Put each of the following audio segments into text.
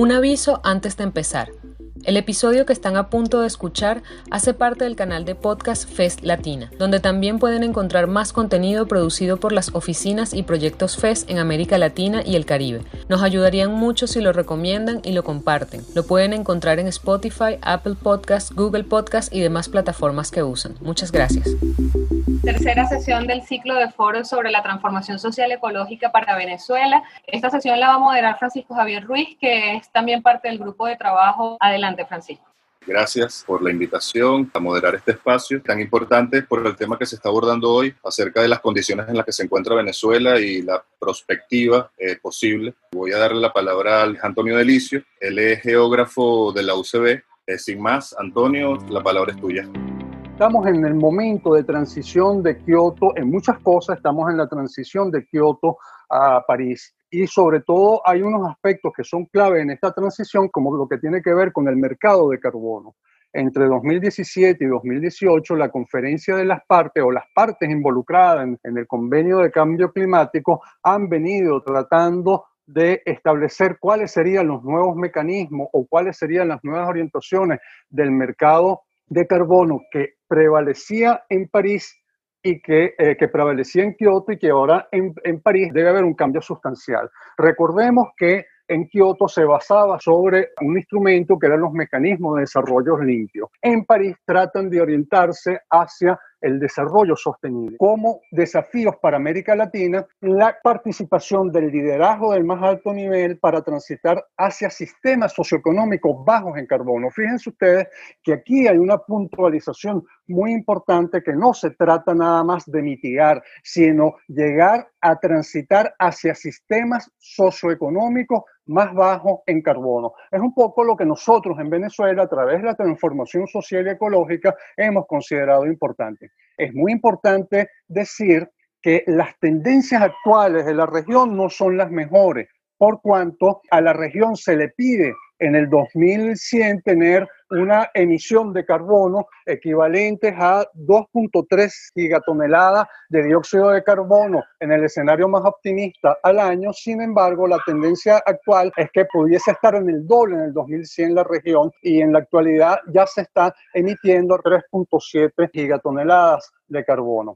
Un aviso antes de empezar. El episodio que están a punto de escuchar hace parte del canal de podcast Fest Latina, donde también pueden encontrar más contenido producido por las oficinas y proyectos Fest en América Latina y el Caribe. Nos ayudarían mucho si lo recomiendan y lo comparten. Lo pueden encontrar en Spotify, Apple Podcasts, Google Podcasts y demás plataformas que usan. Muchas gracias. Tercera sesión del ciclo de foros sobre la transformación social ecológica para Venezuela. Esta sesión la va a moderar Francisco Javier Ruiz, que es también parte del grupo de trabajo. Adelante, Francisco. Gracias por la invitación a moderar este espacio tan importante por el tema que se está abordando hoy acerca de las condiciones en las que se encuentra Venezuela y la perspectiva eh, posible. Voy a darle la palabra al Antonio Delicio, él es geógrafo de la UCB. Eh, sin más, Antonio, la palabra es tuya. Estamos en el momento de transición de Kioto en muchas cosas, estamos en la transición de Kioto a París y sobre todo hay unos aspectos que son clave en esta transición como lo que tiene que ver con el mercado de carbono. Entre 2017 y 2018, la conferencia de las partes o las partes involucradas en, en el convenio de cambio climático han venido tratando de establecer cuáles serían los nuevos mecanismos o cuáles serían las nuevas orientaciones del mercado de carbono que prevalecía en París y que, eh, que prevalecía en Kioto y que ahora en, en París debe haber un cambio sustancial. Recordemos que en Kioto se basaba sobre un instrumento que eran los mecanismos de desarrollo limpio. En París tratan de orientarse hacia el desarrollo sostenible. Como desafíos para América Latina, la participación del liderazgo del más alto nivel para transitar hacia sistemas socioeconómicos bajos en carbono. Fíjense ustedes que aquí hay una puntualización muy importante que no se trata nada más de mitigar, sino llegar a transitar hacia sistemas socioeconómicos más bajos en carbono. Es un poco lo que nosotros en Venezuela, a través de la transformación social y ecológica, hemos considerado importante. Es muy importante decir que las tendencias actuales de la región no son las mejores, por cuanto a la región se le pide en el 2100 tener una emisión de carbono equivalentes a 2.3 gigatoneladas de dióxido de carbono en el escenario más optimista al año. Sin embargo, la tendencia actual es que pudiese estar en el doble en el 2100 la región y en la actualidad ya se está emitiendo 3.7 gigatoneladas de carbono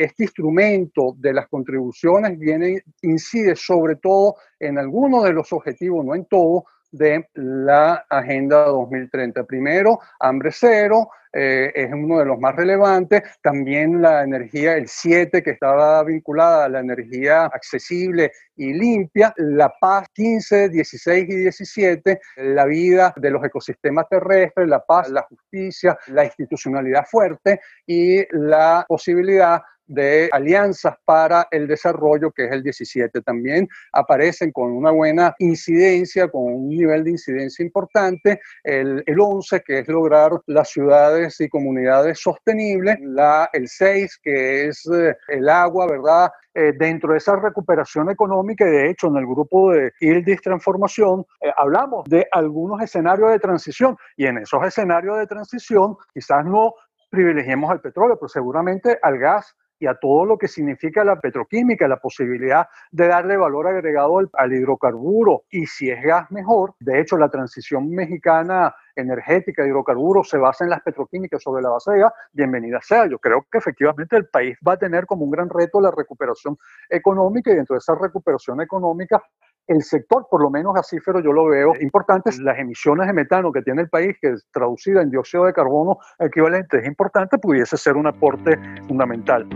este instrumento de las contribuciones viene, incide sobre todo en algunos de los objetivos, no en todo, de la Agenda 2030. Primero, hambre cero, eh, es uno de los más relevantes. También la energía, el 7, que estaba vinculada a la energía accesible y limpia. La paz 15, 16 y 17, la vida de los ecosistemas terrestres, la paz, la justicia, la institucionalidad fuerte y la posibilidad de alianzas para el desarrollo, que es el 17. También aparecen con una buena incidencia, con un nivel de incidencia importante, el, el 11, que es lograr las ciudades y comunidades sostenibles, la, el 6, que es eh, el agua, ¿verdad? Eh, dentro de esa recuperación económica, y de hecho en el grupo de ILDIS Transformación, eh, hablamos de algunos escenarios de transición, y en esos escenarios de transición quizás no privilegiemos al petróleo, pero seguramente al gas y a todo lo que significa la petroquímica, la posibilidad de darle valor agregado al, hidrocarburo y si es gas mejor. De hecho, la transición mexicana energética de hidrocarburos se basa en las petroquímicas sobre la base de gas, bienvenida sea. Yo creo que efectivamente el país va a tener como un gran reto la recuperación económica y dentro de esa recuperación económica el sector, por lo menos gasífero, yo lo veo importante. Las emisiones de metano que tiene el país, que es traducida en dióxido de carbono equivalente, es importante, pudiese ser un aporte fundamental.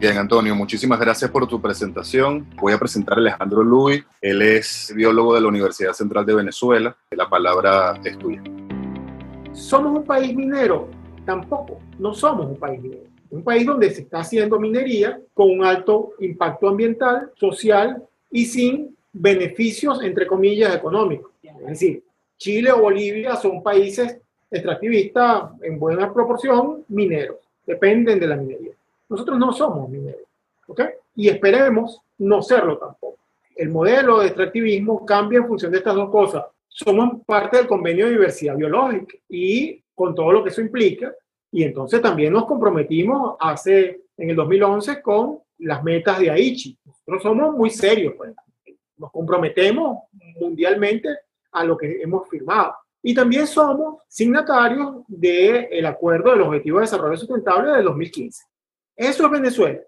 Bien, Antonio, muchísimas gracias por tu presentación. Voy a presentar a Alejandro Luis. Él es biólogo de la Universidad Central de Venezuela. La palabra es tuya. ¿Somos un país minero? Tampoco, no somos un país minero. Un país donde se está haciendo minería con un alto impacto ambiental, social y sin beneficios, entre comillas, económicos. Es decir, Chile o Bolivia son países extractivistas en buena proporción mineros, dependen de la minería. Nosotros no somos mineros, ¿ok? Y esperemos no serlo tampoco. El modelo de extractivismo cambia en función de estas dos cosas. Somos parte del convenio de diversidad biológica y con todo lo que eso implica, y entonces también nos comprometimos hace, en el 2011 con las metas de Aichi. Nosotros somos muy serios, pues nos comprometemos mundialmente a lo que hemos firmado. Y también somos signatarios del Acuerdo del Objetivo de Desarrollo Sustentable del 2015. Eso es Venezuela.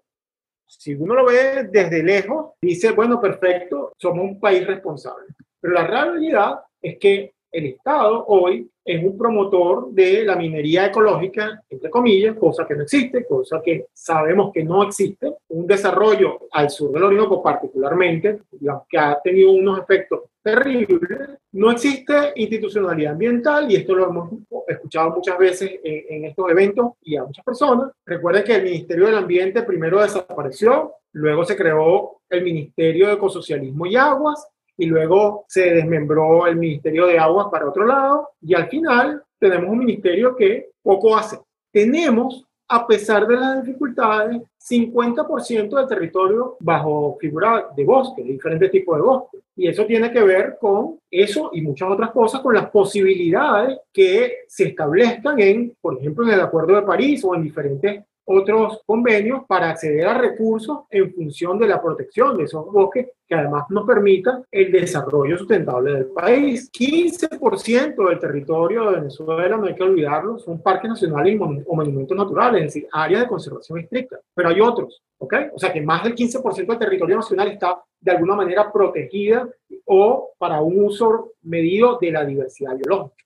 Si uno lo ve desde lejos, dice, bueno, perfecto, somos un país responsable. Pero la realidad es que el Estado hoy es un promotor de la minería ecológica, entre comillas, cosa que no existe, cosa que sabemos que no existe. Un desarrollo al sur del Orinoco particularmente, que ha tenido unos efectos terribles. No existe institucionalidad ambiental y esto lo hemos escuchado muchas veces en, en estos eventos y a muchas personas. Recuerden que el Ministerio del Ambiente primero desapareció, luego se creó el Ministerio de Ecosocialismo y Aguas, y luego se desmembró el Ministerio de Aguas para otro lado y al final tenemos un ministerio que poco hace. Tenemos, a pesar de las dificultades, 50% del territorio bajo figura de bosque, de diferentes tipos de bosque. Y eso tiene que ver con eso y muchas otras cosas, con las posibilidades que se establezcan en, por ejemplo, en el Acuerdo de París o en diferentes otros convenios para acceder a recursos en función de la protección de esos bosques que además nos permita el desarrollo sustentable del país. 15% del territorio de Venezuela, no hay que olvidarlo, son parques nacionales o monumentos naturales, es decir, áreas de conservación estricta, pero hay otros, ¿ok? O sea que más del 15% del territorio nacional está de alguna manera protegida o para un uso medido de la diversidad biológica.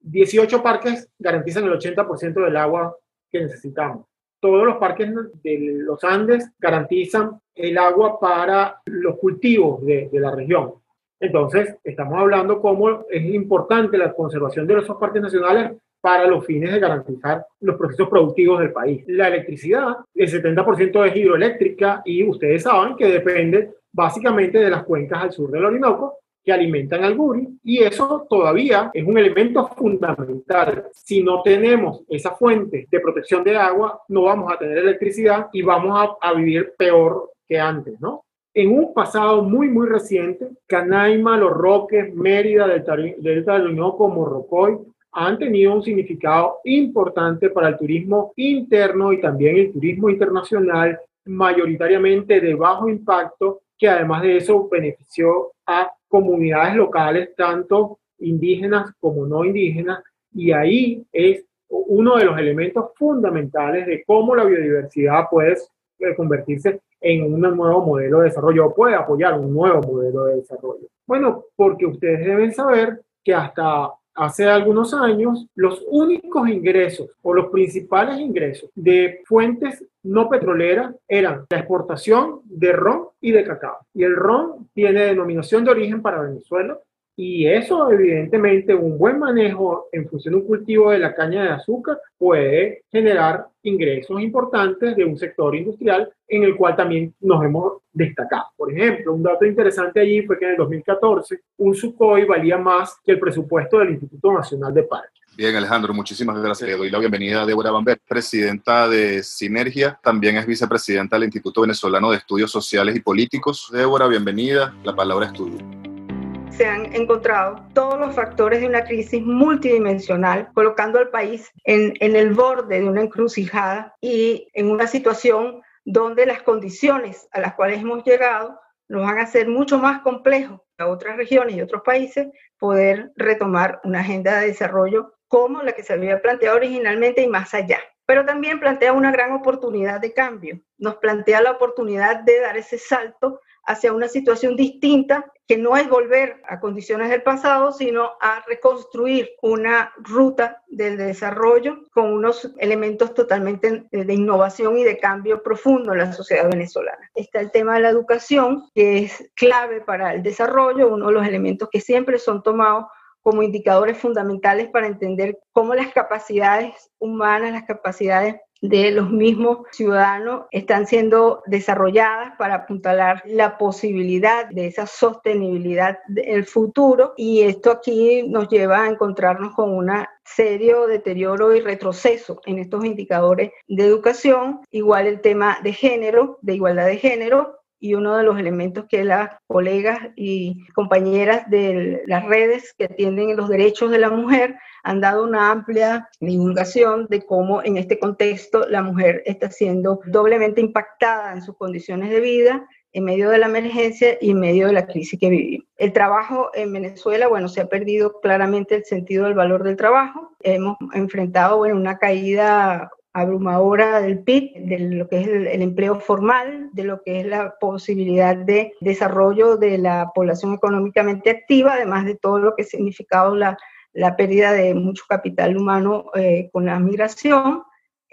18 parques garantizan el 80% del agua que necesitamos todos los parques de los Andes garantizan el agua para los cultivos de, la región. Entonces, estamos hablando cómo es importante la conservación de esos parques nacionales para los fines de garantizar los procesos productivos del país. La electricidad, el 70% es hidroeléctrica y ustedes saben que depende básicamente de las cuencas al sur del Orinoco que alimentan al guri y eso todavía es un elemento fundamental. Si no tenemos esa fuente de protección de agua, no vamos a tener electricidad y vamos a, vivir peor que antes, ¿no? En un pasado muy, muy reciente, Canaima, Los Roques, Mérida, Delta del Orinoco, Morrocoy, han tenido un significado importante para el turismo interno y también el turismo internacional, mayoritariamente de bajo impacto, que además de eso benefició a comunidades locales, tanto indígenas como no indígenas, y ahí es uno de los elementos fundamentales de cómo la biodiversidad puede convertirse en un nuevo modelo de desarrollo o puede apoyar un nuevo modelo de desarrollo. Bueno, porque ustedes deben saber que hasta hace algunos años los únicos ingresos o los principales ingresos de fuentes no petroleras eran la exportación de ron y de cacao. Y el ron tiene denominación de origen para Venezuela y eso, evidentemente, un buen manejo en función de un cultivo de la caña de azúcar puede generar ingresos importantes de un sector industrial en el cual también nos hemos destacado. Por ejemplo, un dato interesante allí fue que en el 2014 un Sukhoi valía más que el presupuesto del Instituto Nacional de Parques. Bien, Alejandro, muchísimas gracias. Le doy la bienvenida a Débora Bamber, presidenta de Sinergia, también es vicepresidenta del Instituto Venezolano de Estudios Sociales y Políticos. Débora, bienvenida, la palabra es tuya se han encontrado todos los factores de una crisis multidimensional, colocando al país en, en el borde de una encrucijada y en una situación donde las condiciones a las cuales hemos llegado nos van a hacer mucho más complejo a otras regiones y otros países poder retomar una agenda de desarrollo como la que se había planteado originalmente y más allá. Pero también plantea una gran oportunidad de cambio. Nos plantea la oportunidad de dar ese salto hacia una situación distinta, que no es volver a condiciones del pasado, sino a reconstruir una ruta del desarrollo con unos elementos totalmente de innovación y de cambio profundo en la sociedad venezolana. Está el tema de la educación, que es clave para el desarrollo, uno de los elementos que siempre son tomados como indicadores fundamentales para entender cómo las capacidades humanas, las capacidades de los mismos ciudadanos están siendo desarrolladas para apuntalar la posibilidad de esa sostenibilidad del futuro. Y esto aquí nos lleva a encontrarnos con un serio deterioro y retroceso en estos indicadores de educación, igual el tema de género, de igualdad de género, y uno de los elementos que las colegas y compañeras de las redes que atienden los derechos de la mujer han dado una amplia divulgación de cómo en este contexto la mujer está siendo doblemente impactada en sus condiciones de vida en medio de la emergencia y en medio de la crisis que vivimos. El trabajo en Venezuela, bueno, se ha perdido claramente el sentido del valor del trabajo. Hemos enfrentado, bueno, una caída abrumadora del PIB, de lo que es el, empleo formal, de lo que es la posibilidad de desarrollo de la población económicamente activa, además de todo lo que ha significado la, pérdida de mucho capital humano eh, con la migración.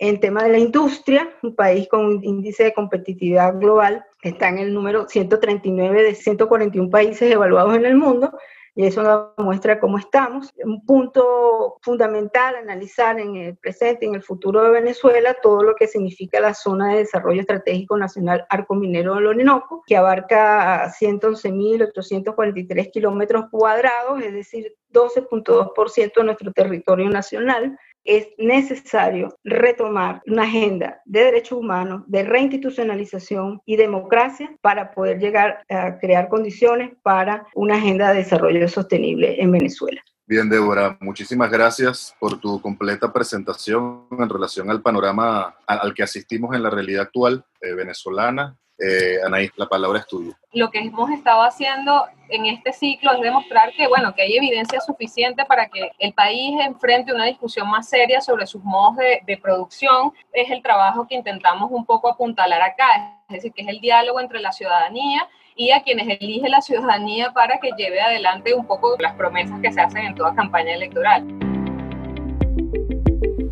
En tema de la industria, un país con un índice de competitividad global está en el número 139 de 141 países evaluados en el mundo, y eso nos muestra cómo estamos. Un punto fundamental analizar en el presente y en el futuro de Venezuela todo lo que significa la zona de desarrollo estratégico nacional Arco Minero del Orinoco, que abarca 111.843 kilómetros cuadrados, es decir, 12.2% de nuestro territorio nacional es necesario retomar una agenda de derechos humanos, de reinstitucionalización y democracia para poder llegar a crear condiciones para una agenda de desarrollo sostenible en Venezuela. Bien, Débora, muchísimas gracias por tu completa presentación en relación al panorama al que asistimos en la realidad actual eh, venezolana eh, Anaís, la palabra es tuya. Lo que hemos estado haciendo en este ciclo es demostrar que, bueno, que hay evidencia suficiente para que el país enfrente una discusión más seria sobre sus modos de, de producción. Es el trabajo que intentamos un poco apuntalar acá, es decir, que es el diálogo entre la ciudadanía y a quienes elige la ciudadanía para que lleve adelante un poco las promesas que se hacen en toda campaña electoral.